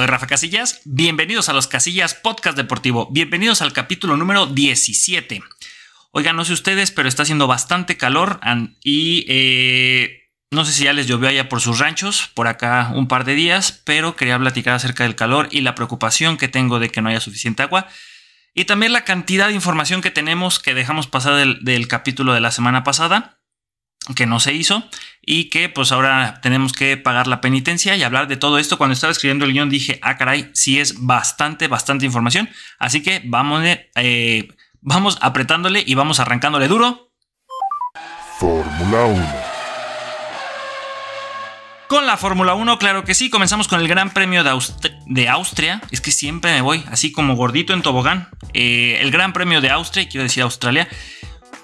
Soy Rafa Casillas, bienvenidos a los Casillas Podcast Deportivo, bienvenidos al capítulo número 17. Oigan, no sé ustedes, pero está haciendo bastante calor y eh, no sé si ya les llovió allá por sus ranchos, por acá un par de días, pero quería platicar acerca del calor y la preocupación que tengo de que no haya suficiente agua. Y también la cantidad de información que tenemos que dejamos pasar del, capítulo de la semana pasada, que no se hizo, y que pues ahora tenemos que pagar la penitencia y hablar de todo esto. Cuando estaba escribiendo el guion dije, ah caray, sí es bastante, bastante información. Así que vamos, eh, vamos apretándole y vamos arrancándole duro. Fórmula 1. Con la Fórmula 1, claro que sí, comenzamos con el Gran Premio de, Austria. Es que siempre me voy así como gordito en tobogán. Eh, el Gran Premio de Austria, quiero decir Australia.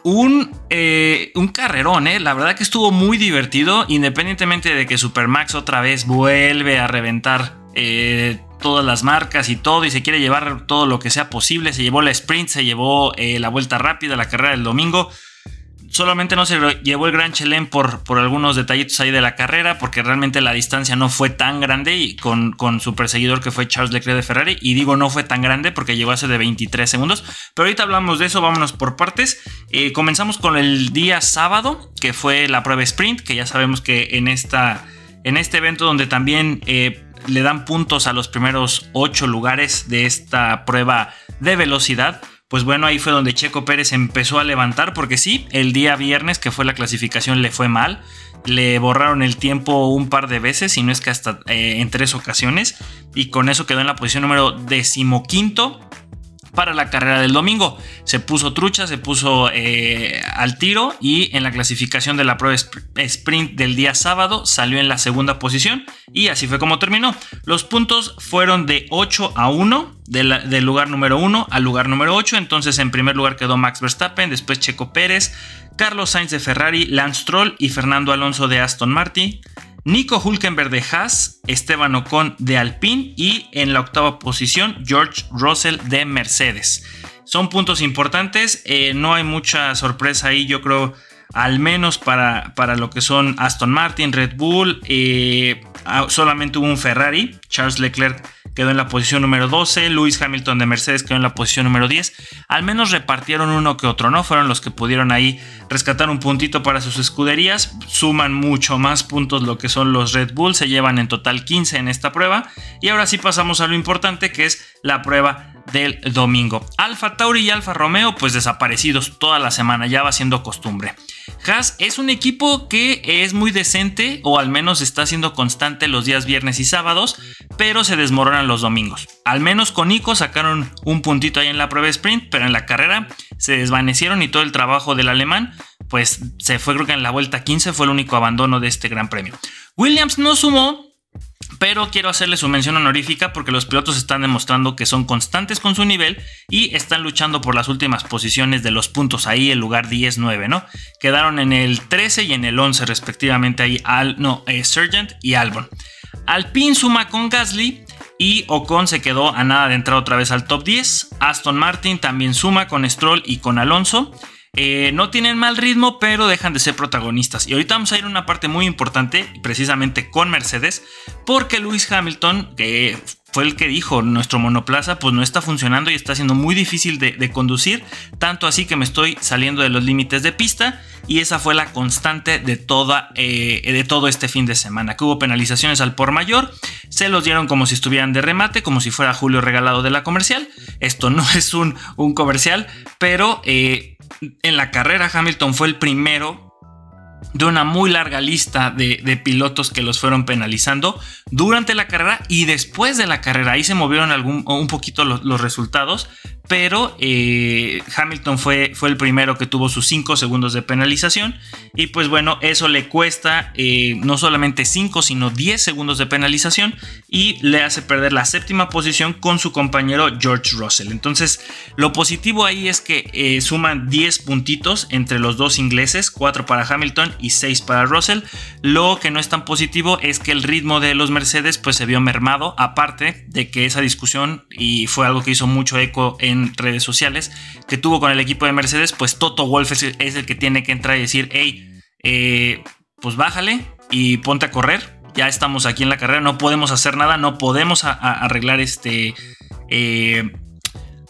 Un, eh, un carrerón, ¿eh? La verdad que estuvo muy divertido, independientemente de que Supermax otra vez vuelve a reventar eh, todas las marcas y todo, y se quiere llevar todo lo que sea posible. Se llevó la sprint, se llevó la vuelta rápida, la carrera del domingo solamente no se llevó el Gran Chelem por, algunos detallitos ahí de la carrera, porque realmente la distancia no fue tan grande y con, su perseguidor que fue Charles Leclerc de Ferrari. Y digo no fue tan grande porque llegó ser de 23 segundos. Pero ahorita hablamos de eso, vámonos por partes. Eh, comenzamos con el día sábado, que fue la prueba sprint, que ya sabemos que en, esta, en este evento donde también... Eh, le dan puntos a los primeros 8 lugares de esta prueba de velocidad pues bueno, ahí fue donde Checo Pérez empezó a levantar, porque sí, el día viernes que fue la clasificación le fue mal, le borraron el tiempo un par de veces, y no es que hasta eh, en tres ocasiones, y con eso quedó en la posición número decimoquinto para la carrera del domingo. Se puso trucha, se puso eh, al tiro y en la clasificación de la prueba sprint del día sábado salió en la segunda posición y así fue como terminó. Los puntos fueron de 8 a 1 del lugar número 1 al lugar número 8. Entonces en primer lugar quedó Max Verstappen, después Checo Pérez, Carlos Sainz de Ferrari, Lance Stroll y Fernando Alonso de Aston Martin. Nico Hulkenberg de Haas, Esteban Ocon de Alpine y en la octava posición George Russell de Mercedes. Son puntos importantes, eh, no hay mucha sorpresa ahí, yo creo, al menos para, para lo que son Aston Martin, Red Bull, eh, solamente hubo un Ferrari, Charles Leclerc quedó en la posición número 12, Lewis Hamilton de Mercedes quedó en la posición número 10. Al menos repartieron uno que otro, ¿no? Fueron los que pudieron ahí rescatar un puntito para sus escuderías. Suman mucho más puntos lo que son los Red Bull, se llevan en total 15 en esta prueba. Y ahora sí pasamos a lo importante que es la prueba del domingo. Alfa Tauri y Alfa Romeo pues desaparecidos toda la semana, ya va siendo costumbre. Haas es un equipo que es muy decente o al menos está siendo constante los días viernes y sábados, pero se desmoronan los domingos. Al menos con Nico sacaron un puntito ahí en la prueba sprint, pero en la carrera se desvanecieron y todo el trabajo del alemán pues se fue creo que en la vuelta 15 fue el único abandono de este gran premio. Williams no sumó pero quiero hacerle su mención honorífica porque los pilotos están demostrando que son constantes con su nivel y están luchando por las últimas posiciones de los puntos ahí, el lugar 10-9, ¿no? Quedaron en el 13 y en el 11 respectivamente ahí, Al, no, eh, y Albon. Alpine suma con Gasly y Ocon se quedó a nada de entrar otra vez al top 10. Aston Martin también suma con Stroll y con Alonso. Eh, no tienen mal ritmo, pero dejan de ser protagonistas. Y ahorita vamos a ir a una parte muy importante, precisamente con Mercedes, porque Lewis Hamilton, que fue el que dijo, nuestro monoplaza pues no está funcionando y está siendo muy difícil de, conducir, tanto así que me estoy saliendo de los límites de pista y esa fue la constante de, toda, eh, de todo este fin de semana, que hubo penalizaciones al por mayor, se los dieron como si estuvieran de remate, como si fuera Julio regalado de la comercial, esto no es un, un comercial, pero... Eh, en la carrera Hamilton fue el primero de una muy larga lista de, pilotos que los fueron penalizando durante la carrera y después de la carrera. Ahí se movieron algún, un poquito los, resultados, pero eh, Hamilton fue, fue, el primero que tuvo sus 5 segundos de penalización y pues bueno, eso le cuesta eh, no solamente 5 sino 10 segundos de penalización y le hace perder la séptima posición con su compañero George Russell. Entonces, lo positivo ahí es que eh, suman 10 puntitos entre los dos ingleses, 4 para Hamilton y 6 para Russell. Lo que no es tan positivo es que el ritmo de los Mercedes pues se vio mermado, aparte de que esa discusión, y fue algo que hizo mucho eco en redes sociales, que tuvo con el equipo de Mercedes, pues Toto Wolff es el, que tiene que entrar y decir, hey, eh, pues bájale y ponte a correr ya estamos aquí en la carrera, no podemos hacer nada, no podemos arreglar este... Eh,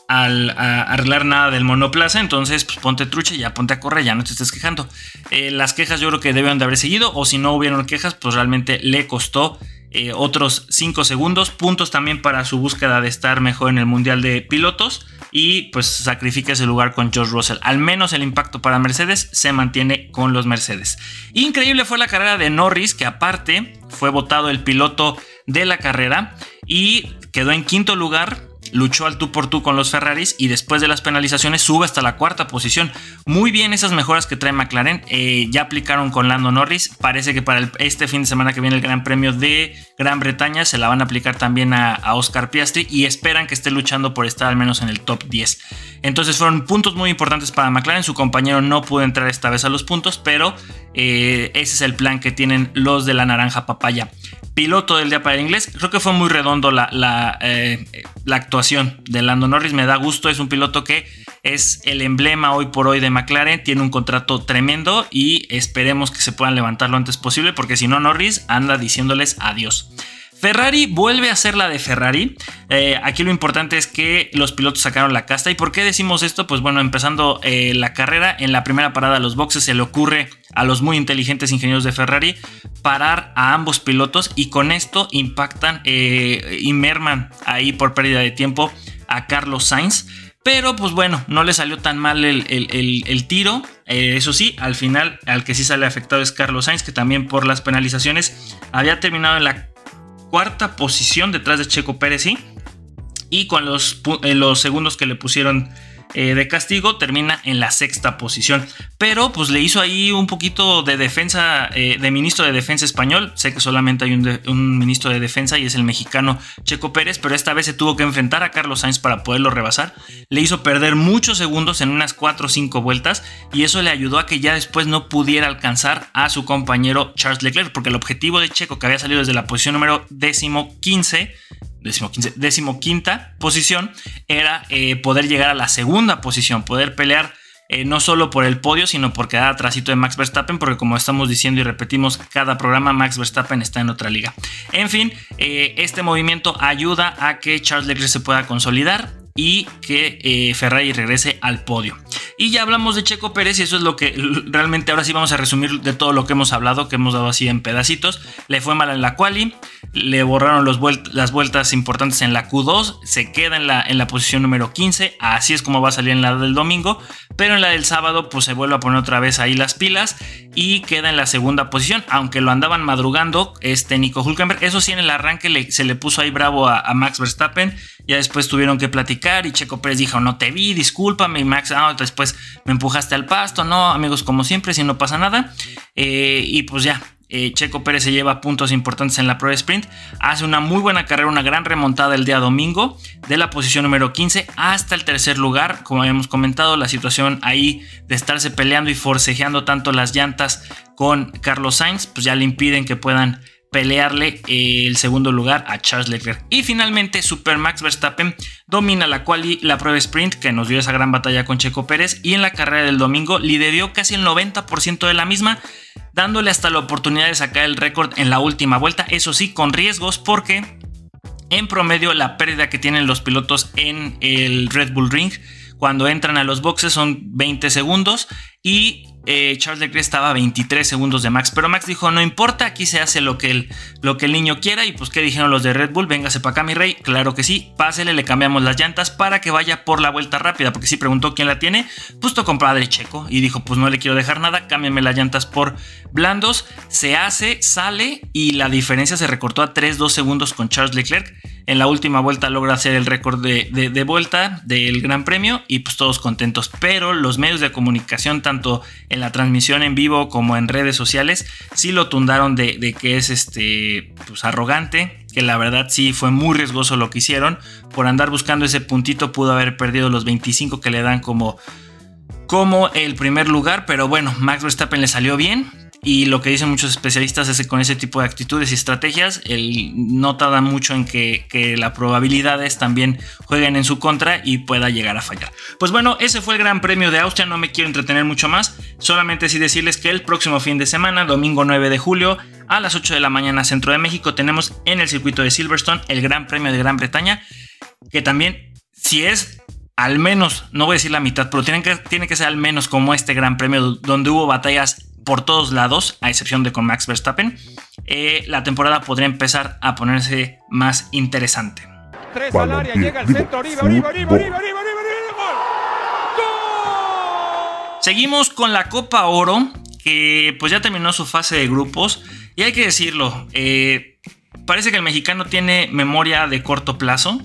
al arreglar nada del monoplaza, entonces pues, ponte trucha y ya ponte a correr, ya no te estés quejando. Eh, las quejas yo creo que deben de haber seguido, o si no hubieron quejas, pues realmente le costó otros 5 segundos, puntos también para su búsqueda de estar mejor en el Mundial de Pilotos y pues sacrifica ese lugar con George Russell. Al menos el impacto para Mercedes se mantiene con los Mercedes. Increíble fue la carrera de Norris, que aparte fue votado el piloto de la carrera y quedó en quinto lugar luchó al tú por tú con los Ferraris y después de las penalizaciones sube hasta la cuarta posición. Muy bien esas mejoras que trae McLaren. Eh, ya aplicaron con Lando Norris. Parece que para este fin de semana que viene el Gran Premio de Gran Bretaña se la van a aplicar también a, Oscar Piastri y esperan que esté luchando por estar al menos en el top 10. Entonces fueron puntos muy importantes para McLaren. Su compañero no pudo entrar esta vez a los puntos, pero eh, ese es el plan que tienen los de la naranja papaya piloto del día para el inglés. Creo que fue muy redondo la, la, eh, la, actuación de Lando Norris. Me da gusto. Es un piloto que es el emblema hoy por hoy de McLaren. Tiene un contrato tremendo y esperemos que se puedan levantar lo antes posible porque si no Norris anda diciéndoles adiós. Ferrari vuelve a ser la de Ferrari. Eh, aquí lo importante es que los pilotos sacaron la casta. ¿Y por qué decimos esto? Pues bueno, empezando eh, la carrera, en la primera parada de los boxes se le ocurre a los muy inteligentes ingenieros de Ferrari parar a ambos pilotos y con esto impactan eh, y merman ahí por pérdida de tiempo a Carlos Sainz. Pero pues bueno, no le salió tan mal el, tiro. eso sí, al final al que sí sale afectado es Carlos Sainz, que también por las penalizaciones había terminado en la cuarta posición detrás de Checo Pérez, Y con los, eh, los segundos que le pusieron eh, de castigo, termina en la sexta posición. Pero pues le hizo ahí un poquito de defensa, eh, de ministro de defensa español. Sé que solamente hay un, ministro de defensa y es el mexicano Checo Pérez, pero esta vez se tuvo que enfrentar a Carlos Sainz para poderlo rebasar. Le hizo perder muchos segundos en unas 4 o 5 vueltas y eso le ayudó a que ya después no pudiera alcanzar a su compañero Charles Leclerc, porque el objetivo de Checo, que había salido desde la posición número décimo 15, décimo, quinta posición era eh, poder llegar a la segunda posición, poder pelear eh, no solo por el podio, sino por quedar atrásito de Max Verstappen, porque como estamos diciendo y repetimos cada programa, Max Verstappen está en otra liga. En fin, eh, este movimiento ayuda a que Charles Leclerc se pueda consolidar y que Ferrari regrese al podio. Y ya hablamos de Checo Pérez y eso es lo que realmente ahora sí vamos a resumir de todo lo que hemos hablado, que hemos dado así en pedacitos. Le fue mal en la quali, le borraron las vueltas importantes en la Q2, se queda en la, en la posición número 15, así es como va a salir en la del domingo, pero en la del sábado pues se vuelve a poner otra vez ahí las pilas y queda en la segunda posición, aunque lo andaban madrugando este Nico Hulkenberg, eso sí en el arranque se le puso ahí bravo a, Max Verstappen, ya después tuvieron que platicar y Checo Pérez dijo no te vi, discúlpame y Max ah, después me empujaste al pasto, no amigos como siempre si no pasa nada eh, y pues ya eh, Checo Pérez se lleva puntos importantes en la Pro Sprint. Hace una muy buena carrera, una gran remontada el día domingo, de la posición número 15 hasta el tercer lugar. Como habíamos comentado, la situación ahí de estarse peleando y forcejeando tanto las llantas con Carlos Sainz, pues ya le impiden que puedan pelearle eh, el segundo lugar a Charles Leclerc. Y finalmente, Super Max Verstappen domina la quali, la prueba sprint que nos dio esa gran batalla con Checo Pérez y en la carrera del domingo lideró casi el 90% de la misma, dándole hasta la oportunidad de sacar el récord en la última vuelta, eso sí, con riesgos porque en promedio la pérdida que tienen los pilotos en el Red Bull Ring cuando entran a los boxes son 20 segundos y eh, Charles Leclerc estaba a 23 segundos de Max. Pero Max dijo, no importa, aquí se hace lo que, el, lo que el niño quiera. Y pues, ¿qué dijeron los de Red Bull? Véngase para acá, mi rey. Claro que sí, pásele, le cambiamos las llantas para que vaya por la vuelta rápida. Porque si preguntó quién la tiene, pues tu compadre Checo. Y dijo, pues no le quiero dejar nada, cámbiame las llantas por blandos. Se hace, sale y la diferencia se recortó a 3-2 segundos con Charles Leclerc. En la última vuelta logra hacer el récord de, de vuelta del Gran Premio y pues todos contentos. Pero los medios de comunicación, tanto en la transmisión en vivo como en redes sociales, sí lo tundaron de, que es este, pues arrogante, que la verdad sí fue muy riesgoso lo que hicieron. Por andar buscando ese puntito pudo haber perdido los 25 que le dan como, como el primer lugar, pero bueno, Max Verstappen le salió bien. Y lo que dicen muchos especialistas es que con ese tipo de actitudes y estrategias, él no tarda mucho en que, que las probabilidades también jueguen en su contra y pueda llegar a fallar. Pues bueno, ese fue el Gran Premio de Austria, no me quiero entretener mucho más, solamente sí decirles que el próximo fin de semana, domingo 9 de julio, a las 8 de la mañana centro de México, tenemos en el circuito de Silverstone el Gran Premio de Gran Bretaña, que también, si es al menos, no voy a decir la mitad, pero tiene que, tiene que ser al menos como este Gran Premio donde hubo batallas por todos lados, a excepción de con Max Verstappen, eh, la temporada podría empezar a ponerse más interesante. Tres al área, llega al centro, Oribe, Oribe, Oribe, Oribe, Oribe, Seguimos con la Copa Oro, que pues ya terminó su fase de grupos. Y hay que decirlo, eh, parece que el mexicano tiene memoria de corto plazo.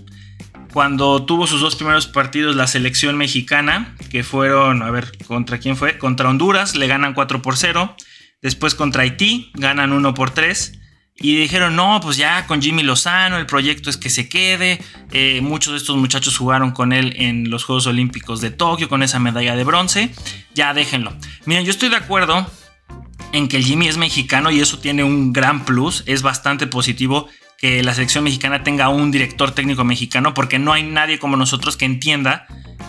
Cuando tuvo sus dos primeros partidos la selección mexicana, que fueron, a ver, ¿contra quién fue? Contra Honduras, le ganan 4 por 0. Después contra Haití, ganan 1 por 3. Y dijeron, no, pues ya con Jimmy Lozano, el proyecto es que se quede. Eh, muchos de estos muchachos jugaron con él en los Juegos Olímpicos de Tokio con esa medalla de bronce. Ya déjenlo. Miren, yo estoy de acuerdo en que Jimmy es mexicano y eso tiene un gran plus. Es bastante positivo que la selección mexicana tenga un director técnico mexicano porque no hay nadie como nosotros que entienda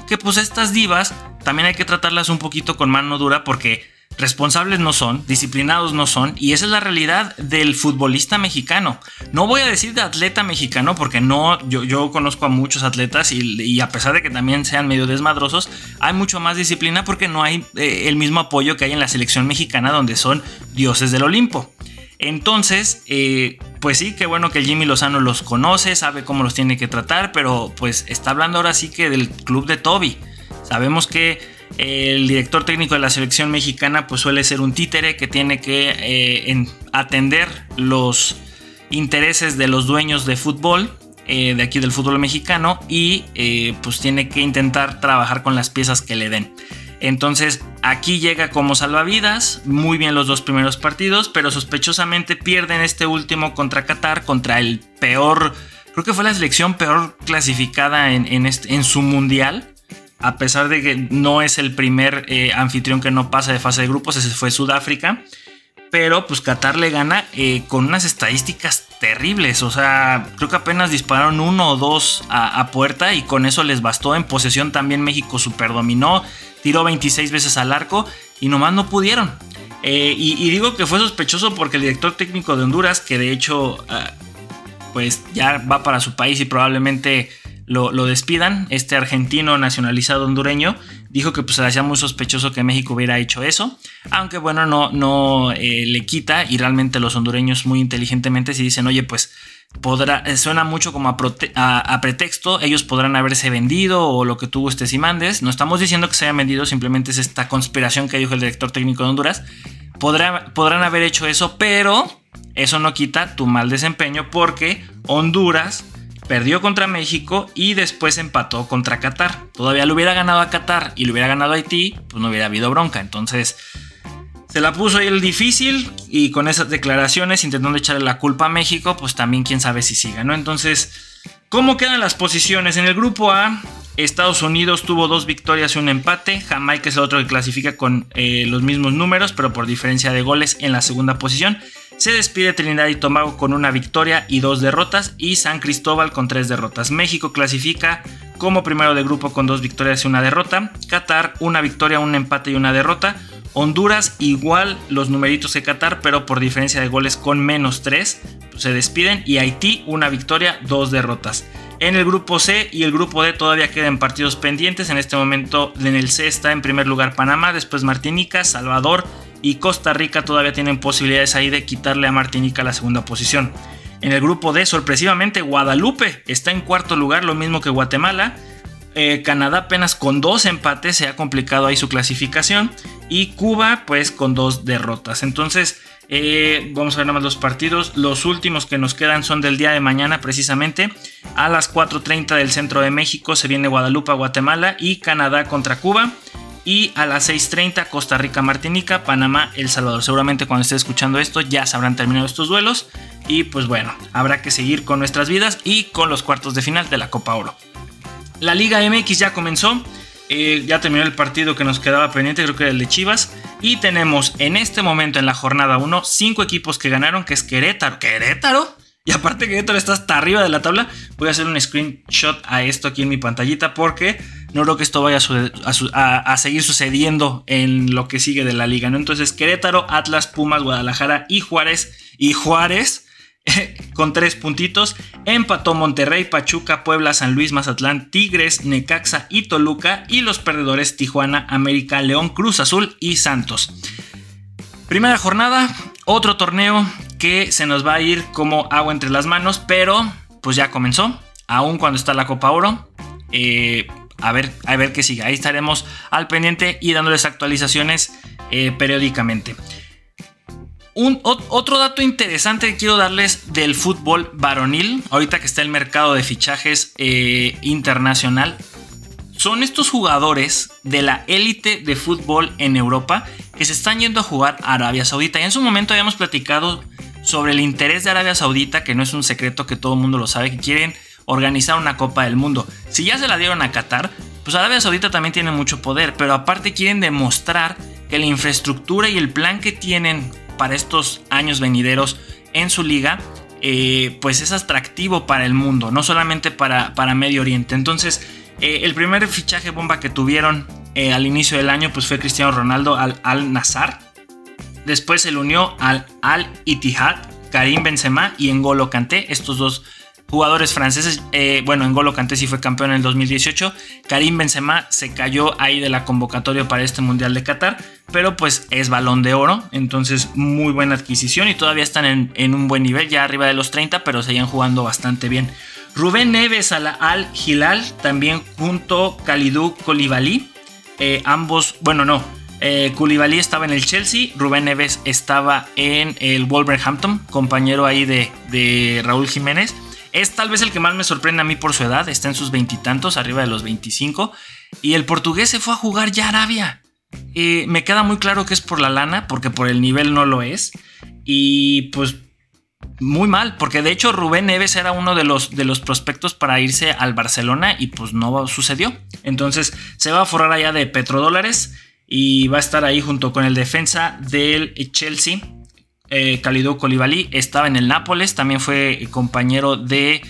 que pues estas divas también hay que tratarlas un poquito con mano dura porque responsables no son, disciplinados no son, y esa es la realidad del futbolista mexicano. No voy a decir de atleta mexicano, porque no, yo, conozco a muchos atletas y, a pesar de que también sean medio desmadrosos, hay mucho más disciplina porque no hay eh, el mismo apoyo que hay en la selección mexicana, donde son dioses del Olimpo. Entonces, eh, pues sí, qué bueno que Jimmy Lozano los conoce, sabe cómo los tiene que tratar, pero pues está hablando ahora sí que del club de Toby. Sabemos que el director técnico de la selección mexicana pues suele ser un títere que tiene que eh, atender los intereses de los dueños de fútbol eh, de aquí del fútbol mexicano y eh, pues tiene que intentar trabajar con las piezas que le den. Entonces aquí llega como salvavidas, muy bien los dos primeros partidos, pero sospechosamente pierden este último contra Qatar, contra el peor, creo que fue la selección peor clasificada en, este, en su mundial a pesar de que no es el primer eh, anfitrión que no pasa de fase de grupos, ese fue Sudáfrica. Pero pues Qatar le gana eh, con unas estadísticas terribles. O sea, creo que apenas dispararon uno o dos a, puerta y con eso les bastó. En posesión también México superdominó, tiró 26 veces al arco y nomás no pudieron. Eh, y, digo que fue sospechoso porque el director técnico de Honduras, que de hecho ah, pues ya va para su país y probablemente lo, despidan. Este argentino nacionalizado hondureño dijo que pues, se le hacía muy sospechoso que México hubiera hecho eso. Aunque bueno, no, no eh, le quita y realmente los hondureños muy inteligentemente si dicen, oye, pues eh, suena mucho como a, pretexto, ellos podrán haberse vendido o lo que tuvo este Simandes. No estamos diciendo que se hayan vendido, simplemente es esta conspiración que dijo el director técnico de Honduras. podrán haber hecho eso, pero eso no quita tu mal desempeño porque Honduras perdió contra México y después empató contra Qatar. Todavía lo hubiera ganado a Qatar y lo hubiera ganado a Haití, pues no hubiera habido bronca. Entonces se la puso ahí el difícil y con esas declaraciones intentando echarle la culpa a México, pues también quién sabe si siga, ¿no? Entonces, ¿cómo quedan las posiciones? En el grupo A, Estados Unidos tuvo dos victorias y un empate. Jamaica es el otro que clasifica con eh, los mismos números, pero por diferencia de goles en la segunda posición. Se despide Trinidad y Tobago con una victoria y dos derrotas y San Cristóbal con tres derrotas. México clasifica como primero de grupo con dos victorias y una derrota. Qatar una victoria, un empate y una derrota. Honduras igual los numeritos que Qatar, pero por diferencia de goles con menos tres. Se despiden y Haití una victoria, dos derrotas. En el grupo C y el grupo D todavía quedan partidos pendientes. En este momento en el C está en primer lugar Panamá, después Martinica, Salvador y Costa Rica todavía tienen posibilidades ahí de quitarle a Martinica la segunda posición. En el grupo D, sorpresivamente, Guadalupe está en cuarto lugar, lo mismo que Guatemala. Eh, Canadá apenas con dos empates se ha complicado ahí su clasificación. Y Cuba pues con dos derrotas. Entonces eh, vamos a ver nada más los partidos. Los últimos que nos quedan son del día de mañana precisamente. A las 4.30 del centro de México se viene Guadalupe, Guatemala y Canadá contra Cuba. Y a las 6.30 Costa Rica, Martinica, Panamá, El Salvador. Seguramente cuando esté escuchando esto ya se habrán terminado estos duelos. Y pues bueno, habrá que seguir con nuestras vidas y con los cuartos de final de la Copa Oro. La Liga MX ya comenzó. Eh, ya terminó el partido que nos quedaba pendiente, creo que era el de Chivas. Y tenemos en este momento en la jornada 1 cinco equipos que ganaron, que es Querétaro. ¿Querétaro? Y aparte Querétaro está hasta arriba de la tabla. Voy a hacer un screenshot a esto aquí en mi pantallita porque no creo que esto vaya a, seguir sucediendo en lo que sigue de la liga. ¿no? Entonces Querétaro, Atlas, Pumas, Guadalajara y Juárez. Y Juárez con tres puntitos. Empató Monterrey, Pachuca, Puebla, San Luis, Mazatlán, Tigres, Necaxa y Toluca. Y los perdedores Tijuana, América, León, Cruz Azul y Santos. Primera jornada, otro torneo que se nos va a ir como agua entre las manos, pero pues ya comenzó. Aún cuando está la Copa Oro. Eh, a, ver, a ver qué sigue. Ahí estaremos al pendiente y dándoles actualizaciones eh, periódicamente. Un, otro dato interesante que quiero darles del fútbol varonil, ahorita que está el mercado de fichajes eh, internacional, son estos jugadores de la élite de fútbol en Europa que se están yendo a jugar a Arabia Saudita. Y en su momento habíamos platicado sobre el interés de Arabia Saudita, que no es un secreto que todo el mundo lo sabe, que quieren organizar una Copa del Mundo. Si ya se la dieron a Qatar, pues Arabia Saudita también tiene mucho poder, pero aparte quieren demostrar que la infraestructura y el plan que tienen para estos años venideros en su liga, eh, pues es atractivo para el mundo, no solamente para, para Medio Oriente. Entonces, eh, el primer fichaje bomba que tuvieron eh, al inicio del año pues fue Cristiano Ronaldo al Al Nazar. Después se le unió al Al Ittihad, Karim Benzema y N'Golo Kanté, estos dos jugadores franceses. Eh, bueno, N'Golo Kanté sí fue campeón en el 2018. Karim Benzema se cayó ahí de la convocatoria para este Mundial de Qatar, pero pues es balón de oro, entonces muy buena adquisición y todavía están en, un buen nivel, ya arriba de los 30, pero seguían jugando bastante bien. Rubén Neves al Al Hilal, también junto Kalidou Koulibaly, eh, ambos, bueno, no, eh, estaba en el Chelsea, Rubén Neves estaba en el Wolverhampton, compañero ahí de Raúl Jiménez. Es tal vez el que más me sorprende a mí por su edad, está en sus veintitantos, arriba de los 25. Y el portugués se fue a jugar ya a Arabia. Eh, me queda muy claro que es por la lana, porque por el nivel no lo es. Y pues muy mal, porque de hecho Rubén Neves era uno de los, de los prospectos para irse al Barcelona y pues no sucedió. Entonces se va a forrar allá de petrodólares y va a estar ahí junto con el defensa del Chelsea eh, Kalidou estaba en el Nápoles, también fue compañero de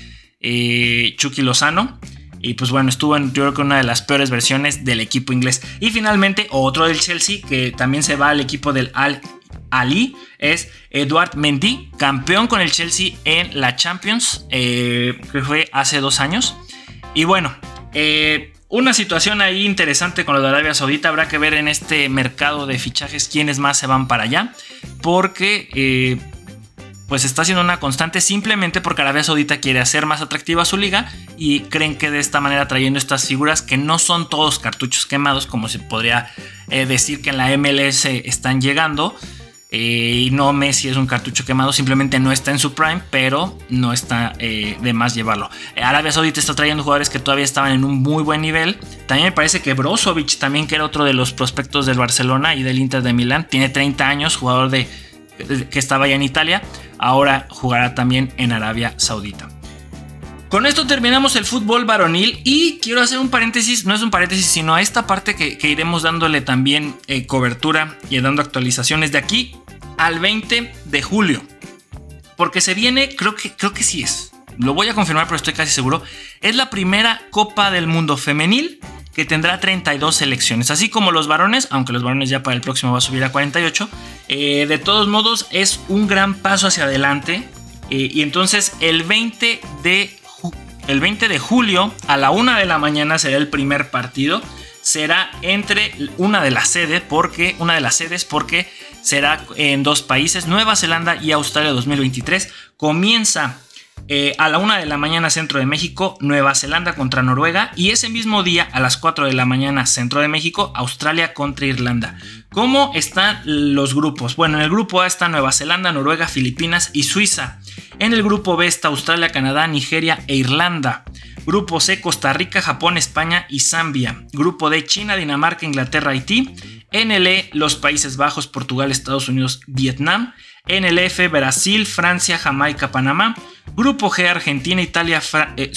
eh, Chucky Lozano. Y pues bueno, estuvo en yo creo que una de las peores versiones del equipo inglés. Y finalmente, otro del Chelsea que también se va al equipo del Al Ali es Eduard Mendy, campeón con el Chelsea en la Champions, eh, que fue hace dos años. Y bueno, eh, una situación ahí interesante con lo de Arabia Saudita. Habrá que ver en este mercado de fichajes quiénes más se van para allá. Porque eh, pues está siendo una constante simplemente porque Arabia Saudita quiere hacer más atractiva su liga y creen que de esta manera trayendo estas figuras que no son todos cartuchos quemados como se podría eh, decir que en la MLS están llegando eh, y no Messi es un cartucho quemado, simplemente no está en su prime, pero no está eh, de más llevarlo. Arabia Saudita está trayendo jugadores que todavía estaban en un muy buen nivel. También me parece que Brozovic, también que era otro de los prospectos del Barcelona y del Inter de Milán, tiene 30 años, jugador de, que estaba ya en Italia, ahora jugará también en Arabia Saudita. Con esto terminamos el fútbol varonil y quiero hacer un paréntesis, no es un paréntesis, sino a esta parte que, iremos dándole también eh, cobertura y dando actualizaciones de aquí al 20 de julio. Porque se viene, creo que, creo que sí es. Lo voy a confirmar, pero estoy casi seguro. Es la primera Copa del Mundo femenil que tendrá 32 selecciones. Así como los varones, aunque los varones ya para el próximo va a subir a 48. Eh, de todos modos, es un gran paso hacia adelante. Eh, y entonces el 20 de el 20 de julio a la 1 de la mañana será el primer partido. Será entre una de las sedes, porque una de las sedes, porque será en dos países, Nueva Zelanda y Australia 2023. Comienza eh, a la 1 de la mañana centro de México, Nueva Zelanda contra Noruega y ese mismo día a las 4 de la mañana centro de México, Australia contra Irlanda. ¿Cómo están los grupos? Bueno, en el grupo A está Nueva Zelanda, Noruega, Filipinas y Suiza. En el grupo B está Australia, Canadá, Nigeria e Irlanda. Grupo C, Costa Rica, Japón, España y Zambia. Grupo D, China, Dinamarca, Inglaterra, Haití. NL, los Países Bajos, Portugal, Estados Unidos, Vietnam. NLF, Brasil, Francia, Jamaica, Panamá. Grupo G, Argentina, Italia, eh,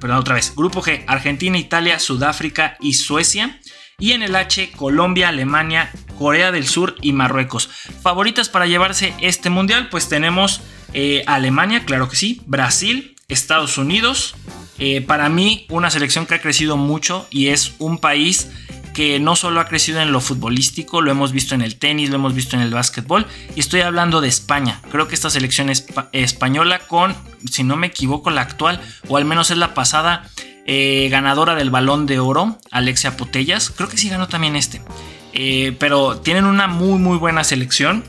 perdón, otra vez. Grupo G, Argentina, Italia, Sudáfrica y Suecia. Y en el H, Colombia, Alemania, Corea del Sur y Marruecos. Favoritas para llevarse este mundial, pues tenemos eh, Alemania, claro que sí, Brasil, Estados Unidos. Eh, para mí, una selección que ha crecido mucho y es un país que no solo ha crecido en lo futbolístico, lo hemos visto en el tenis, lo hemos visto en el básquetbol, y estoy hablando de España. Creo que esta selección española con, si no me equivoco, la actual, o al menos es la pasada eh, ganadora del balón de oro, Alexia Potellas, creo que sí ganó también este. Eh, pero tienen una muy muy buena selección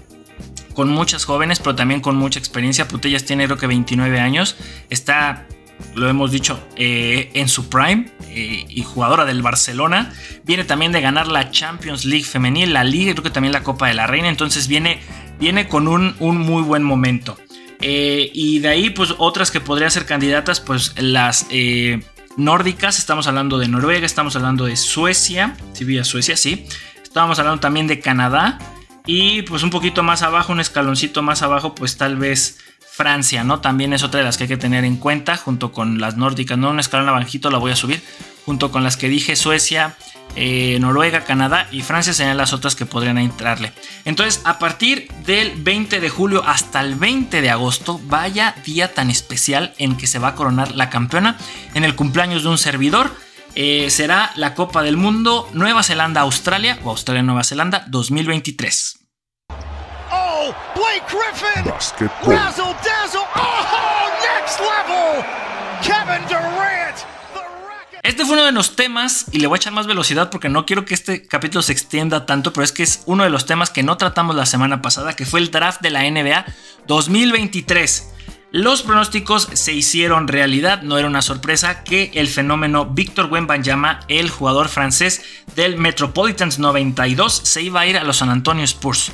con muchas jóvenes, pero también con mucha experiencia. Putellas tiene creo que 29 años. Está lo hemos dicho, eh, en su prime eh, y jugadora del Barcelona. Viene también de ganar la Champions League femenil, la Liga y creo que también la Copa de la Reina. Entonces viene, viene con un, muy buen momento. Eh, y de ahí, pues otras que podrían ser candidatas, pues las nórdicas. Estamos hablando de Noruega, estamos hablando de Suecia. Si sí, Suecia, sí. Estamos hablando también de Canadá. Y pues un poquito más abajo, un escaloncito más abajo, pues tal vez Francia, ¿no? También es otra de las que hay que tener en cuenta, junto con las nórdicas, no un escalón abajito, la voy a subir, junto con las que dije Suecia, eh, Noruega, Canadá y Francia serían las otras que podrían entrarle. Entonces, a partir del 20 de julio hasta el 20 de agosto, vaya día tan especial en que se va a coronar la campeona en el cumpleaños de un servidor. Eh, será la Copa del Mundo Nueva Zelanda-Australia o Australia-Nueva Zelanda 2023. Blake Griffin. Razzle dazzle. Oh, next level. Kevin Durant. Este fue uno de los temas, y le voy a echar más velocidad porque no quiero que este capítulo se extienda tanto, pero es que es uno de los temas que no tratamos la semana pasada, que fue el draft de la NBA 2023. Los pronósticos se hicieron realidad, no era una sorpresa que el fenómeno Víctor Wembanyama, el jugador francés del Metropolitans 92, se iba a ir a los San Antonio Spurs.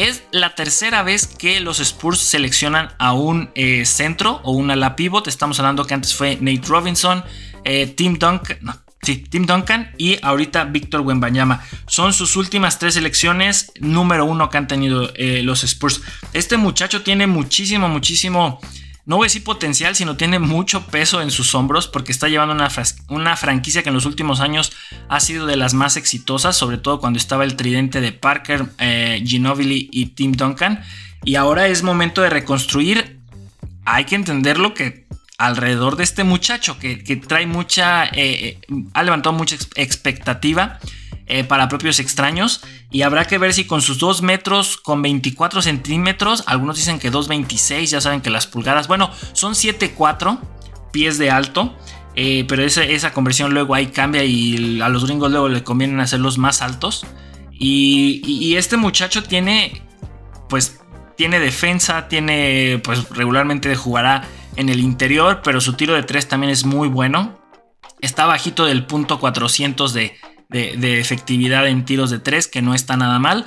Es la tercera vez que los Spurs seleccionan a un eh, centro o un ala pivot. Estamos hablando que antes fue Nate Robinson, eh, Tim Duncan, sí, Tim Duncan y ahorita Víctor Wembanyama. Son sus últimas tres selecciones número uno que han tenido eh, los Spurs. Este muchacho tiene muchísimo, muchísimo no voy a decir potencial, sino tiene mucho peso en sus hombros porque está llevando una, una, franquicia que en los últimos años ha sido de las más exitosas, sobre todo cuando estaba el tridente de Parker, eh, Ginobili y Tim Duncan. Y ahora es momento de reconstruir. Hay que entenderlo que alrededor de este muchacho que, trae mucha, eh, eh, ha levantado mucha expectativa eh, para propios extraños. Y habrá que ver si con sus 2 metros con 24 centímetros, algunos dicen que 2,26, ya saben que las pulgadas, bueno, son 7,4 pies de alto. Eh, pero esa, esa, conversión luego ahí cambia y a los gringos luego le convienen hacerlos más altos. Y, este muchacho tiene, pues, tiene defensa, tiene, pues, regularmente jugará en el interior, pero su tiro de 3 también es muy bueno. Está bajito del punto 400 de, de, efectividad en tiros de tres, que no está nada mal.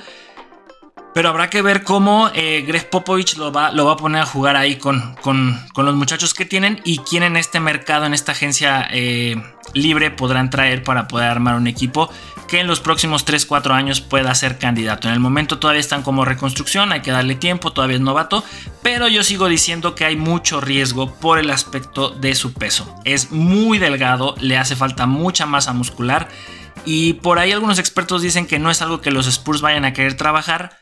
Pero habrá que ver cómo eh, Popovich lo va, lo va, a poner a jugar ahí con, con, los muchachos que tienen y quién en este mercado, en esta agencia eh, libre, podrán traer para poder armar un equipo que en los próximos 3-4 años pueda ser candidato. En el momento todavía están como reconstrucción, hay que darle tiempo, todavía es novato, pero yo sigo diciendo que hay mucho riesgo por el aspecto de su peso. Es muy delgado, le hace falta mucha masa muscular y por ahí algunos expertos dicen que no es algo que los Spurs vayan a querer trabajar,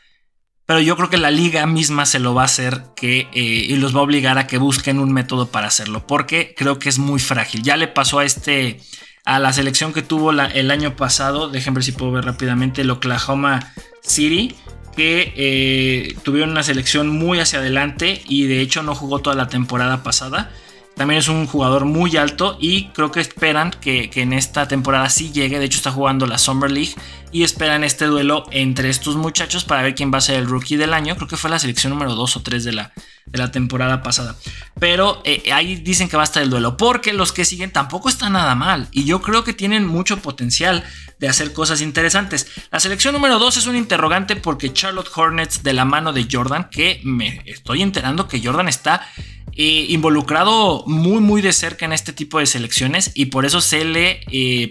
pero yo creo que la liga misma se lo va a hacer que, eh, y los va a obligar a que busquen un método para hacerlo, porque creo que es muy frágil. Ya le pasó a este a la selección que tuvo el año pasado, déjenme ver si puedo ver rápidamente, el Oklahoma City, que eh, tuvieron una selección muy hacia adelante y de hecho no jugó toda la temporada pasada. También es un jugador muy alto y creo que esperan que, en esta temporada sí llegue. De hecho está jugando la Summer League y esperan este duelo entre estos muchachos para ver quién va a ser el rookie del año. Creo que fue la selección número 2 o 3 de la, de la temporada pasada. Pero eh, ahí dicen que va a estar el duelo porque los que siguen tampoco están nada mal y yo creo que tienen mucho potencial de hacer cosas interesantes. La selección número 2 es un interrogante porque Charlotte Hornets de la mano de Jordan, que me estoy enterando que Jordan está involucrado muy muy de cerca en este tipo de selecciones y por eso se le, eh,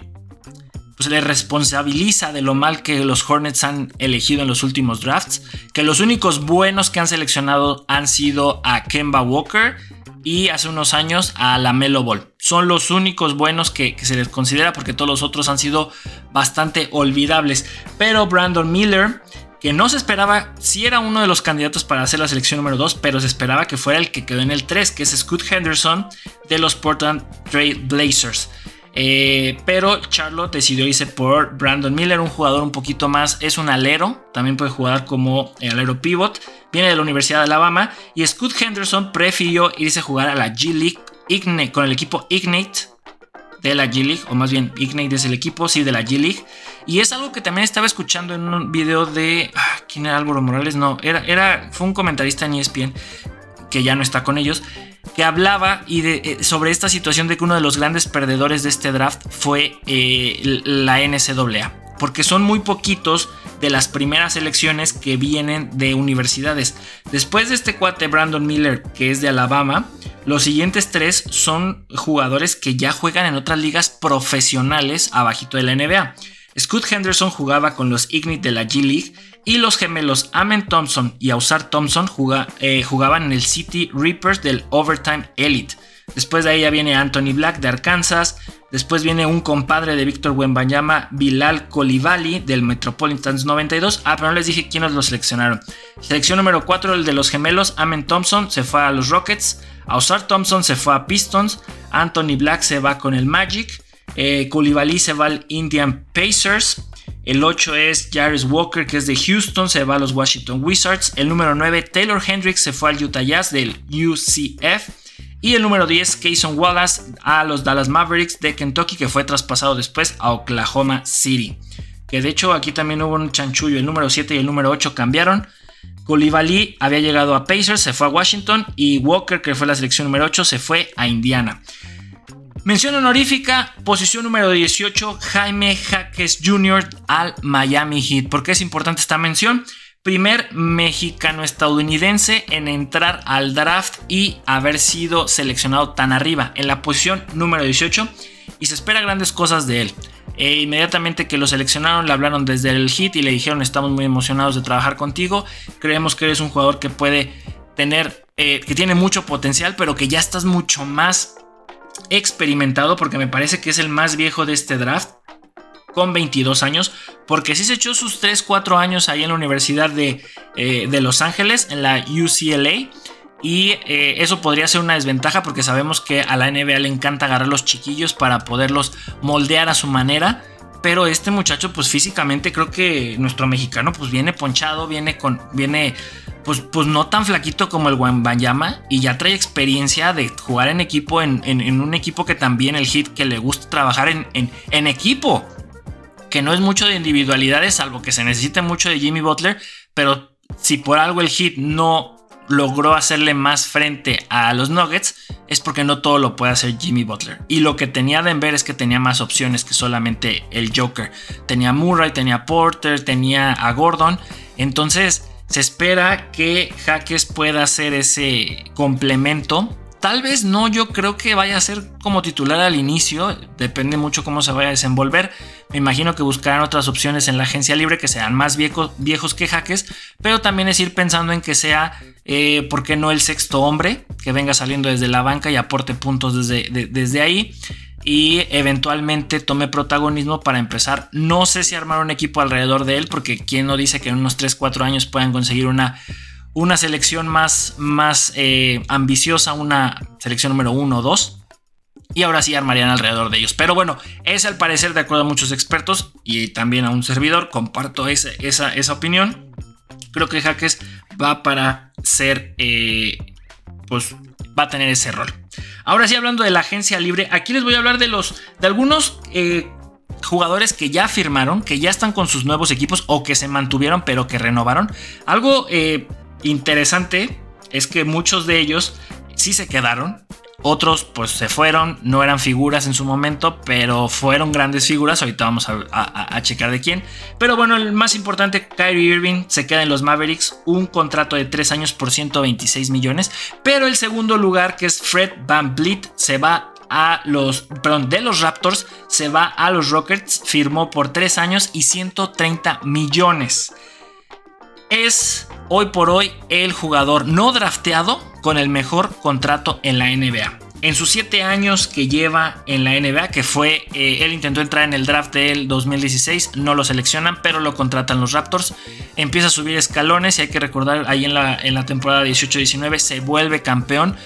pues le responsabiliza de lo mal que los Hornets han elegido en los últimos drafts, que los únicos buenos que han seleccionado han sido a Kemba Walker y hace unos años a la Melo Ball. Son los únicos buenos que, se les considera porque todos los otros han sido bastante olvidables. Pero Brandon Miller, que no se esperaba, si era uno de los candidatos para hacer la selección número 2, pero se esperaba que fuera el que quedó en el 3, que es Scott Henderson de los Portland Trail Blazers. Eh, pero Charlotte decidió irse por Brandon Miller, un jugador un poquito más, es un alero, también puede jugar como alero pivot, viene de la Universidad de Alabama y Scott Henderson prefirió irse a jugar a la G League con el equipo Ignite de la G League, o más bien Ignite es el equipo, sí, de la G League. Y es algo que también estaba escuchando en un video de... Ah, ¿Quién era Álvaro Morales? No, era, era, fue un comentarista en ESPN que ya no está con ellos, que hablaba y eh, sobre esta situación de que uno de los grandes perdedores de este draft fue eh, la NCAA. Porque son muy poquitos de las primeras elecciones que vienen de universidades. Después de este cuate Brandon Miller, que es de Alabama, los siguientes tres son jugadores que ya juegan en otras ligas profesionales abajito de la NBA. Scott Henderson jugaba con los Ignite de la G League y los gemelos Amen Thompson y Ausar Thompson eh, jugaban en el City Reapers del Overtime Elite. Después de ahí ya viene Anthony Black de Arkansas. Después viene un compadre de Víctor Wembanyama, Bilal Colivali del Metropolitans 92. Ah, pero no les dije quiénes lo seleccionaron. Selección número 4, el de los gemelos, Amen Thompson, se fue a los Rockets. Ausar Thompson se fue a Pistons. Anthony Black se va con el Magic. Eh, se va al Indian Pacers. El 8 es Jarvis Walker, que es de Houston, se va a los Washington Wizards. El número 9, Taylor Hendricks, se fue al Utah Jazz del UCF. Y el número 10, Cason Wallace, a los Dallas Mavericks de Kentucky, que fue traspasado después a Oklahoma City. Que de hecho aquí también hubo un chanchullo. El número 7 y el número 8 cambiaron. Colibali había llegado a Pacers, se fue a Washington. Y Walker, que fue la selección número 8, se fue a Indiana. Mención honorífica, posición número 18, Jaime Jaques Jr. al Miami Heat. ¿Por qué es importante esta mención? Primer mexicano estadounidense en entrar al draft y haber sido seleccionado tan arriba, en la posición número 18, y se espera grandes cosas de él. E inmediatamente que lo seleccionaron, le hablaron desde el hit y le dijeron: Estamos muy emocionados de trabajar contigo. Creemos que eres un jugador que puede tener, eh, que tiene mucho potencial, pero que ya estás mucho más experimentado porque me parece que es el más viejo de este draft con 22 años, porque sí se echó sus 3-4 años ahí en la Universidad de, eh, de, Los Ángeles, en la UCLA, y eh, eso podría ser una desventaja porque sabemos que a la NBA le encanta agarrar los chiquillos para poderlos moldear a su manera. Pero este muchacho, pues físicamente creo que nuestro mexicano, pues viene ponchado, viene con, viene pues, pues no tan flaquito como el Banyama y ya trae experiencia de jugar en equipo, en, un equipo que también el hit que le gusta trabajar en, en, equipo, que no es mucho de individualidades, salvo que se necesite mucho de Jimmy Butler, pero si por algo el hit no logró hacerle más frente a los Nuggets es porque no todo lo puede hacer Jimmy Butler. Y lo que tenía Denver es que tenía más opciones que solamente el Joker. Tenía Murray, tenía Porter, tenía a Gordon. Entonces, se espera que Jaques pueda hacer ese complemento. Tal vez no, yo creo que vaya a ser como titular al inicio, depende mucho cómo se vaya a desenvolver. Me imagino que buscarán otras opciones en la agencia libre que sean más viejos, que Jaques, pero también es ir pensando en que sea, eh, ¿por qué no el sexto hombre? Que venga saliendo desde la banca y aporte puntos desde, desde ahí y eventualmente tome protagonismo para empezar. No sé si armar un equipo alrededor de él, porque quién no dice que en unos 3-4 años puedan conseguir una, una selección más, más eh, ambiciosa, una selección número 1 o 2. Y ahora sí armarían alrededor de ellos. Pero bueno, es al parecer, de acuerdo a muchos expertos y también a un servidor, comparto esa, esa, opinión. Creo que Jaques va para ser, eh, pues va a tener ese rol. Ahora sí, hablando de la agencia libre, aquí les voy a hablar de los de algunos eh, jugadores que ya firmaron, que ya están con sus nuevos equipos o que se mantuvieron pero que renovaron. Algo interesante es que muchos de ellos sí se quedaron. Otros pues se fueron, no eran figuras en su momento, pero fueron grandes figuras. Ahorita vamos a, checar de quién. Pero bueno, el más importante, Kyrie Irving se queda en los Mavericks, un contrato de 3 años por 126 millones. Pero el segundo lugar, que es Fred Van Vliet, se va a los, perdón, de los Raptors, se va a los Rockets, firmó por 3 años y 130 millones. Es hoy por hoy el jugador no drafteado con el mejor contrato en la NBA. En sus siete años que lleva en la NBA, que fue, eh, él intentó entrar en el draft del 2016, no lo seleccionan, pero lo contratan los Raptors. Empieza a subir escalones y hay que recordar, ahí en la, en la temporada 18-19 se vuelve campeón.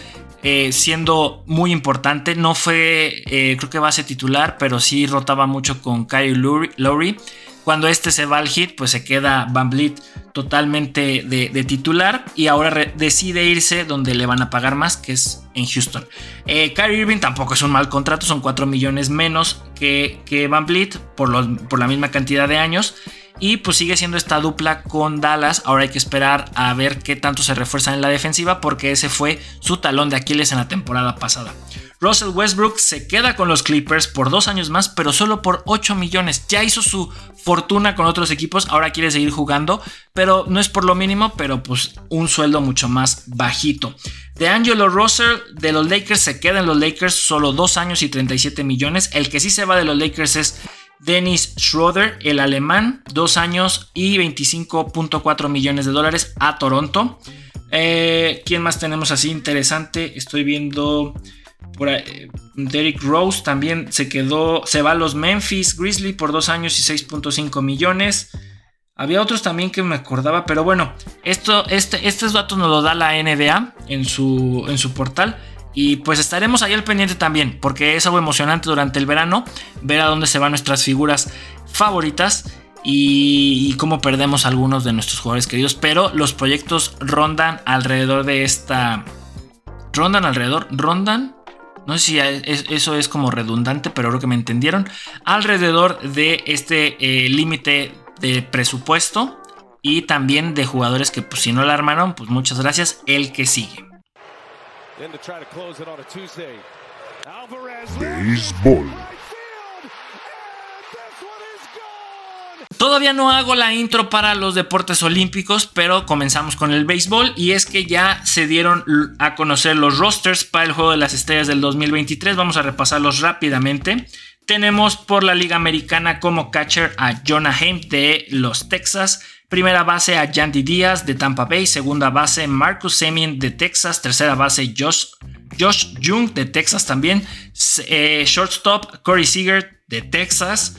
Eh, siendo muy importante, no fue eh, creo que base titular, pero sí rotaba mucho con Kyle Lowry. Cuando este se va al hit, pues se queda Van Vliet totalmente de, titular y ahora decide irse donde le van a pagar más, que es en Houston. Eh, Kyrie Irving tampoco es un mal contrato, son 4 millones menos que, que Van Vliet por, por la misma cantidad de años. Y pues sigue siendo esta dupla con Dallas. Ahora hay que esperar a ver qué tanto se refuerzan en la defensiva porque ese fue su talón de Aquiles en la temporada pasada. Russell Westbrook se queda con los Clippers por dos años más, pero solo por 8 millones. Ya hizo su fortuna con otros equipos, ahora quiere seguir jugando, pero no es por lo mínimo, pero pues un sueldo mucho más bajito. De Angelo Russell de los Lakers se queda en los Lakers solo dos años y 37 millones. El que sí se va de los Lakers es Dennis Schroeder, el alemán, dos años y 25.4 millones de dólares a Toronto. Eh, ¿Quién más tenemos así interesante? Estoy viendo por Derrick Rose también se quedó, se va a los Memphis Grizzly por dos años y 6.5 millones. Había otros también que me acordaba, pero bueno, este, estos datos nos los da la NBA en su, portal. Y pues estaremos ahí al pendiente también, porque es algo emocionante durante el verano ver a dónde se van nuestras figuras favoritas y, cómo perdemos algunos de nuestros jugadores queridos. Pero los proyectos rondan alrededor de esta. Rondan alrededor. Rondan no sé si eso es como redundante, pero creo que me entendieron. Alrededor de este eh, límite de presupuesto y también de jugadores que pues, si no la armaron, pues muchas gracias. El que sigue. Béisbol. Todavía no hago la intro para los deportes olímpicos, pero comenzamos con el béisbol y es que ya se dieron a conocer los rosters para el Juego de las Estrellas del 2023. Vamos a repasarlos rápidamente. Tenemos por la Liga Americana como catcher a Jonah Haim de los Texas. Primera base a Yandy Díaz de Tampa Bay. Segunda base Marcus Semien de Texas. Tercera base Josh, Josh Jung de Texas también. Eh, shortstop Corey Seager de Texas.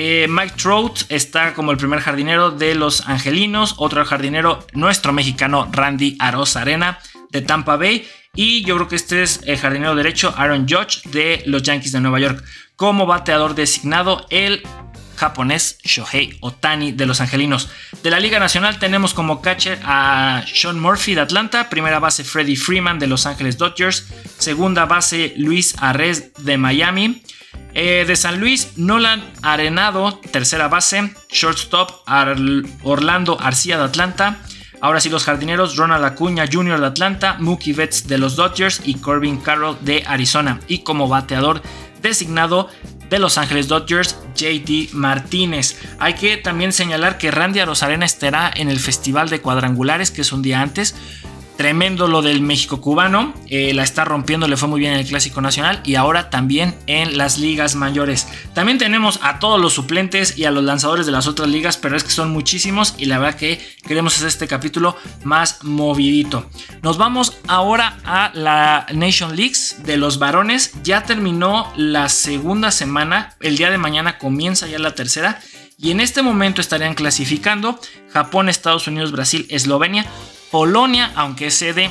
Eh, Mike Trout está como el primer jardinero de los Angelinos. Otro jardinero, nuestro mexicano Randy Arena de Tampa Bay. Y yo creo que este es el jardinero derecho Aaron Judge de los Yankees de Nueva York. Como bateador designado, el japonés Shohei Otani de los Angelinos. De la Liga Nacional tenemos como catcher a Sean Murphy de Atlanta, primera base Freddie Freeman de Los Ángeles Dodgers, segunda base Luis Arres de Miami, eh, de San Luis, Nolan Arenado, tercera base. Shortstop, Orlando Arcía de Atlanta. Ahora sí, los jardineros, Ronald Acuña Jr. de Atlanta, Mookie Betts de los Dodgers y Corbin Carroll de Arizona. Y como bateador designado de Los Ángeles Dodgers, JD Martínez. Hay que también señalar que Randy Arozarena estará en el Festival de Cuadrangulares, que es un día antes. Tremendo lo del México cubano, eh, la está rompiendo, le fue muy bien en el Clásico Nacional y ahora también en las ligas mayores. También tenemos a todos los suplentes y a los lanzadores de las otras ligas, pero es que son muchísimos y la verdad que queremos hacer este capítulo más movidito. Nos vamos ahora a la Nation Leagues de los varones. Ya terminó la segunda semana, el día de mañana comienza ya la tercera. Y en este momento estarían clasificando Japón, Estados Unidos, Brasil, Eslovenia. Polonia, aunque es sede,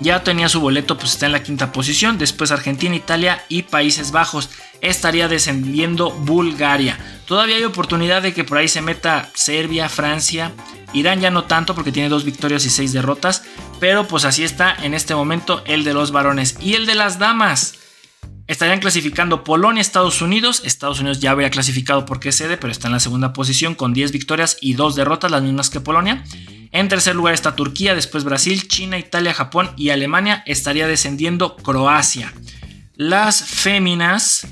ya tenía su boleto, pues está en la quinta posición. Después Argentina, Italia y Países Bajos. Estaría descendiendo Bulgaria. Todavía hay oportunidad de que por ahí se meta Serbia, Francia. Irán ya no tanto porque tiene dos victorias y seis derrotas. Pero pues así está en este momento el de los varones. Y el de las damas. Estarían clasificando Polonia, Estados Unidos. Estados Unidos ya había clasificado porque es sede, pero está en la segunda posición con 10 victorias y 2 derrotas, las mismas que Polonia. En tercer lugar está Turquía, después Brasil, China, Italia, Japón y Alemania. Estaría descendiendo Croacia. Las féminas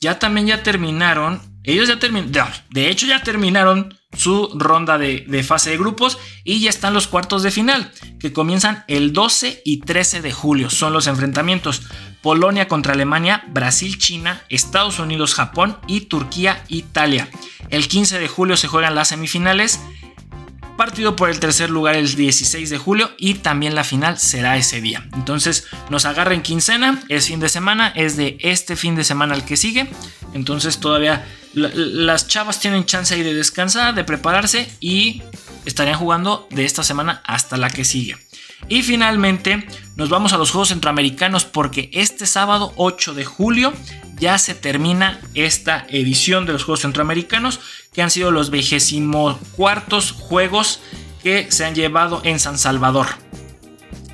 ya también ya terminaron. Ellos ya terminaron. De hecho, ya terminaron su ronda de, de, fase de grupos y ya están los cuartos de final que comienzan el 12 y 13 de julio. Son los enfrentamientos Polonia contra Alemania, Brasil, China, Estados Unidos, Japón y Turquía, Italia. El 15 de julio se juegan las semifinales Partido por el tercer lugar el 16 de julio y también la final será ese día. Entonces nos agarra en quincena, es fin de semana, es de este fin de semana al que sigue. Entonces todavía las chavas tienen chance ahí de descansar, de prepararse y estarían jugando de esta semana hasta la que sigue. Y finalmente nos vamos a los Juegos Centroamericanos porque este sábado 8 de julio ya se termina esta edición de los Juegos Centroamericanos que han sido los 24 Juegos que se han llevado en San Salvador.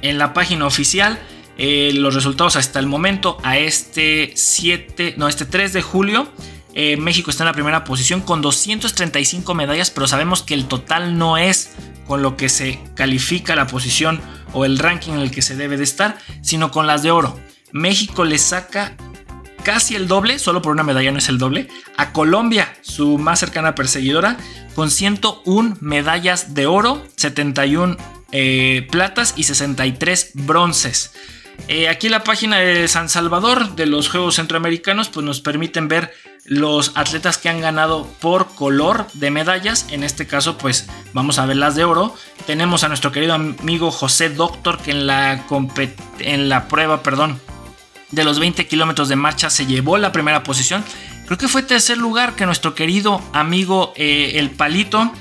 En la página oficial eh, los resultados hasta el momento a este 7, no, este 3 de julio eh, México está en la primera posición con 235 medallas, pero sabemos que el total no es con lo que se califica la posición o el ranking en el que se debe de estar, sino con las de oro. México le saca casi el doble, solo por una medalla no es el doble, a Colombia, su más cercana perseguidora, con 101 medallas de oro, 71 eh, platas y 63 bronces. Eh, aquí la página de San Salvador de los Juegos Centroamericanos pues nos permiten ver los atletas que han ganado por color de medallas. En este caso pues vamos a ver las de oro. Tenemos a nuestro querido amigo José Doctor que en la, en la prueba perdón, de los 20 kilómetros de marcha se llevó la primera posición. Creo que fue tercer lugar que nuestro querido amigo eh, El Palito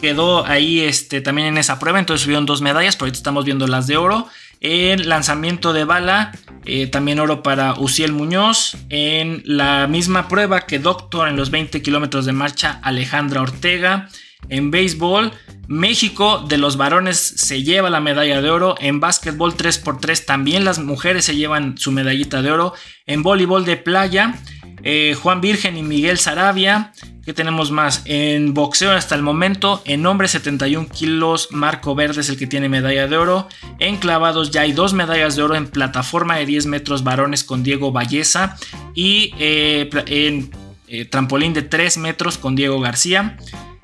quedó ahí este, también en esa prueba. Entonces subieron dos medallas, pero ahorita estamos viendo las de oro. En lanzamiento de bala, eh, también oro para Uciel Muñoz. En la misma prueba que Doctor en los 20 kilómetros de marcha, Alejandra Ortega. En béisbol, México de los varones se lleva la medalla de oro. En básquetbol 3x3 también las mujeres se llevan su medallita de oro. En voleibol de playa, eh, Juan Virgen y Miguel Sarabia. ¿Qué tenemos más? En boxeo hasta el momento, en hombres 71 kilos, Marco Verde es el que tiene medalla de oro. En clavados ya hay dos medallas de oro en plataforma de 10 metros varones con Diego Valleza. Y eh, en eh, trampolín de 3 metros con Diego García.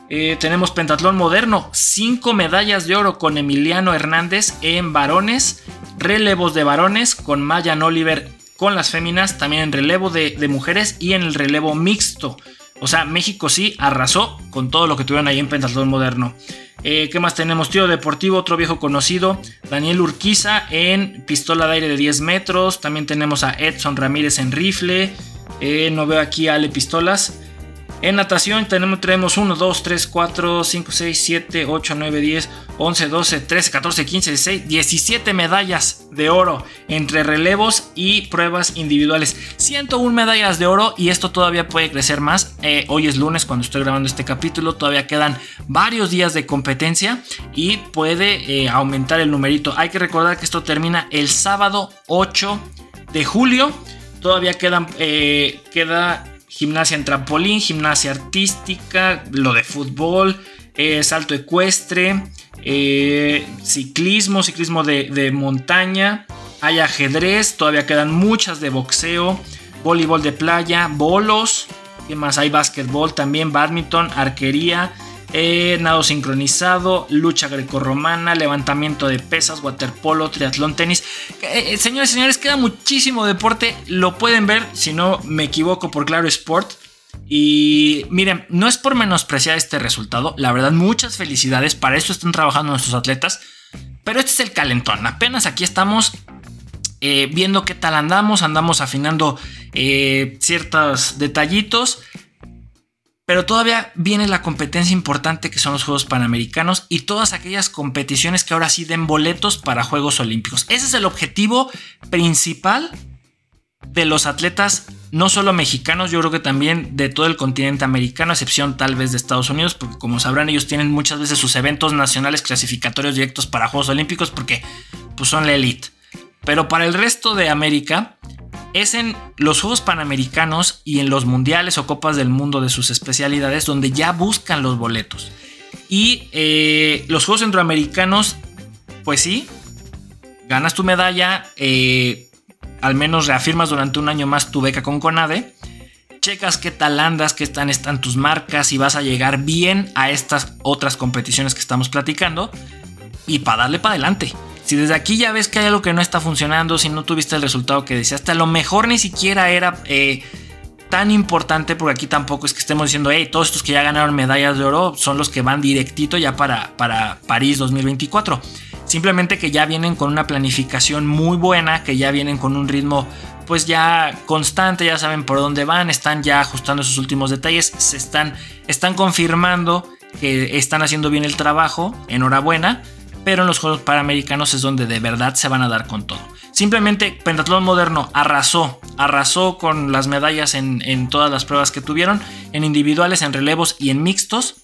tenemos pentatlón moderno, 5 medallas de oro con Emiliano Hernández en varones, relevos de varones con Mayan Oliver con las féminas, también en relevo de, mujeres y en el relevo mixto. O sea, México sí arrasó con todo lo que tuvieron ahí en pentatlón moderno. Eh, ¿Qué más tenemos? Tío deportivo, otro viejo conocido, Daniel Urquiza en pistola de aire de 10 metros. También tenemos a Edson Ramírez en rifle. Eh, no veo aquí a Ale Pistolas. En natación tenemos, tenemos 1, 2, 3, 4, 5, 6, 7, 8, 9, 10, 11, 12, 13, 14, 15, 16, 17 medallas de oro entre relevos y pruebas individuales. 101 medallas de oro y esto todavía puede crecer más. Eh, hoy es lunes cuando estoy grabando este capítulo, todavía quedan varios días de competencia y puede eh, aumentar el numerito. Hay que recordar que esto termina el sábado 8 de julio. Todavía quedan, eh, queda gimnasia en trampolín, gimnasia artística, lo de fútbol, eh, salto ecuestre, eh, ciclismo, ciclismo de, montaña, hay ajedrez, todavía quedan muchas de boxeo, voleibol de playa, bolos, ¿qué más? Hay básquetbol también, badminton, arquería, eh, nado sincronizado, lucha grecorromana, levantamiento de pesas, waterpolo, triatlón, tenis. Eh, eh, señores señores, queda muchísimo deporte. Lo pueden ver, si no me equivoco, por Claro Sport. Y miren, no es por menospreciar este resultado. La verdad, muchas felicidades. Para eso están trabajando nuestros atletas. Pero este es el calentón. Apenas aquí estamos viendo qué tal andamos. Andamos afinando ciertos detallitos. Pero todavía viene la competencia importante que son los Juegos Panamericanos y todas aquellas competiciones que ahora sí den boletos para Juegos Olímpicos. Ese es el objetivo principal de los atletas, no solo mexicanos, yo creo que también de todo el continente americano, excepción tal vez de Estados Unidos, porque como sabrán ellos tienen muchas veces sus eventos nacionales clasificatorios directos para Juegos Olímpicos porque pues, son la elite. Pero para el resto de América, es en los Juegos Panamericanos y en los Mundiales o Copas del Mundo de sus especialidades donde ya buscan los boletos. Y eh, los Juegos Centroamericanos, pues sí, ganas tu medalla, eh, al menos reafirmas durante un año más tu beca con CONADE, checas qué tal andas, qué están, están tus marcas y vas a llegar bien a estas otras competiciones que estamos platicando y para darle para adelante. Si desde aquí ya ves que hay algo que no está funcionando, si no tuviste el resultado que deseaste, a lo mejor ni siquiera era eh, tan importante porque aquí tampoco es que estemos diciendo, hey, todos estos que ya ganaron medallas de oro son los que van directito ya para, para París 2024. Simplemente que ya vienen con una planificación muy buena, que ya vienen con un ritmo pues ya constante, ya saben por dónde van, están ya ajustando sus últimos detalles, se están, están confirmando que están haciendo bien el trabajo, enhorabuena, pero en los Juegos Panamericanos es donde de verdad se van a dar con todo. Simplemente Pentatlón Moderno arrasó, arrasó con las medallas en, todas las pruebas que tuvieron, en individuales, en relevos y en mixtos.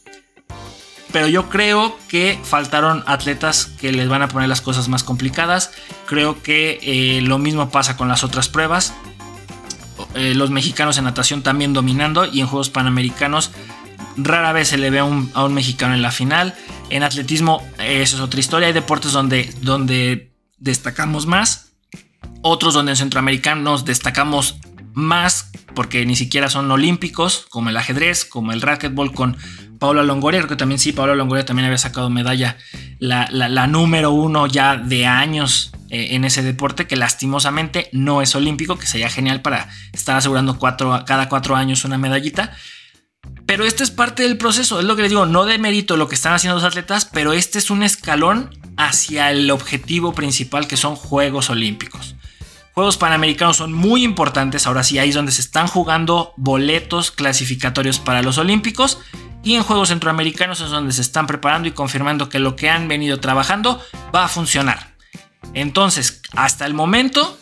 Pero yo creo que faltaron atletas que les van a poner las cosas más complicadas. Creo que eh, lo mismo pasa con las otras pruebas. Eh, los mexicanos en natación también dominando y en Juegos Panamericanos rara vez se le ve a un, mexicano en la final. En atletismo eso es otra historia. Hay deportes donde, donde destacamos más. Otros donde en centroamericanos destacamos más porque ni siquiera son olímpicos, como el ajedrez, como el racquetball con Paula Longoria, creo que también sí, Paula Longoria también había sacado medalla, la, número uno ya de años eh, en ese deporte, que lastimosamente no es olímpico, que sería genial para estar asegurando cuatro, cada cuatro años una medallita. Pero este es parte del proceso, es lo que les digo, no de mérito lo que están haciendo los atletas, pero este es un escalón hacia el objetivo principal que son Juegos Olímpicos. Juegos Panamericanos son muy importantes, ahora sí, ahí es donde se están jugando boletos clasificatorios para los Olímpicos y en Juegos Centroamericanos es donde se están preparando y confirmando que lo que han venido trabajando va a funcionar. Entonces, hasta el momento,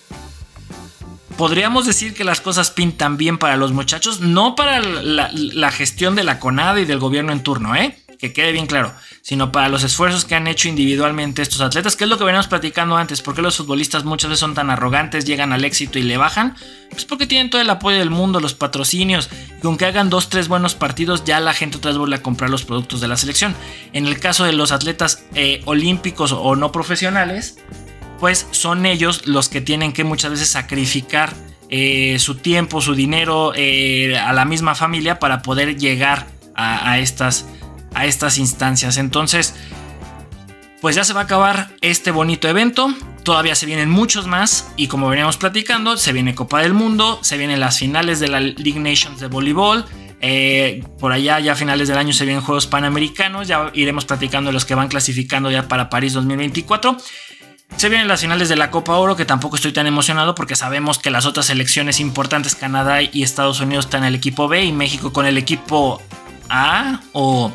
podríamos decir que las cosas pintan bien para los muchachos, no para la, gestión de la CONADA y del gobierno en turno, ¿eh? que quede bien claro, sino para los esfuerzos que han hecho individualmente estos atletas, que es lo que veníamos platicando antes, porque los futbolistas muchas veces son tan arrogantes, llegan al éxito y le bajan, pues porque tienen todo el apoyo del mundo, los patrocinios, y aunque hagan dos, tres buenos partidos, ya la gente otra vuelve a comprar los productos de la selección. En el caso de los atletas eh, olímpicos o no profesionales, pues son ellos los que tienen que muchas veces sacrificar eh, su tiempo, su dinero eh, a la misma familia para poder llegar a estas a estas instancias. Entonces, pues ya se va a acabar este bonito evento. Todavía se vienen muchos más y como veníamos platicando, se viene Copa del Mundo, se vienen las finales de la League Nations de voleibol. Eh, por allá ya a finales del año se vienen Juegos Panamericanos, ya iremos platicando los que van clasificando ya para París 2024. Se vienen las finales de la Copa Oro, que tampoco estoy tan emocionado porque sabemos que las otras selecciones importantes, Canadá y Estados Unidos, están en el equipo B y México con el equipo A o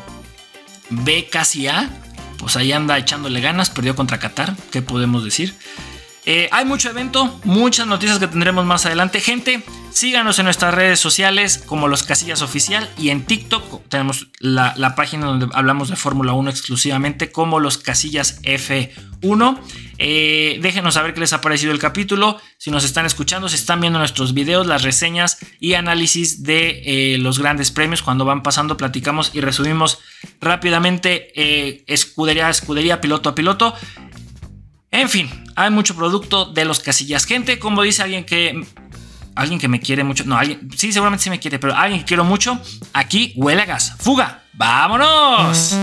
B casi A, pues ahí anda echándole ganas, perdió contra Qatar, ¿qué podemos decir? Eh, hay mucho evento, muchas noticias que tendremos más adelante. Gente, síganos en nuestras redes sociales como Los Casillas Oficial y en TikTok tenemos la, página donde hablamos de Fórmula 1 exclusivamente como Los Casillas F1. Eh, déjenos saber qué les ha parecido el capítulo. Si nos están escuchando, si están viendo nuestros videos, las reseñas y análisis de eh, los grandes premios. Cuando van pasando, platicamos y resumimos rápidamente escudería a escudería, piloto a piloto. En fin, hay mucho producto de los casillas. Gente, como dice alguien que. Alguien que me quiere mucho. No, alguien. Sí, seguramente sí me quiere, pero alguien que quiero mucho. Aquí huele gas. ¡Fuga! ¡Vámonos!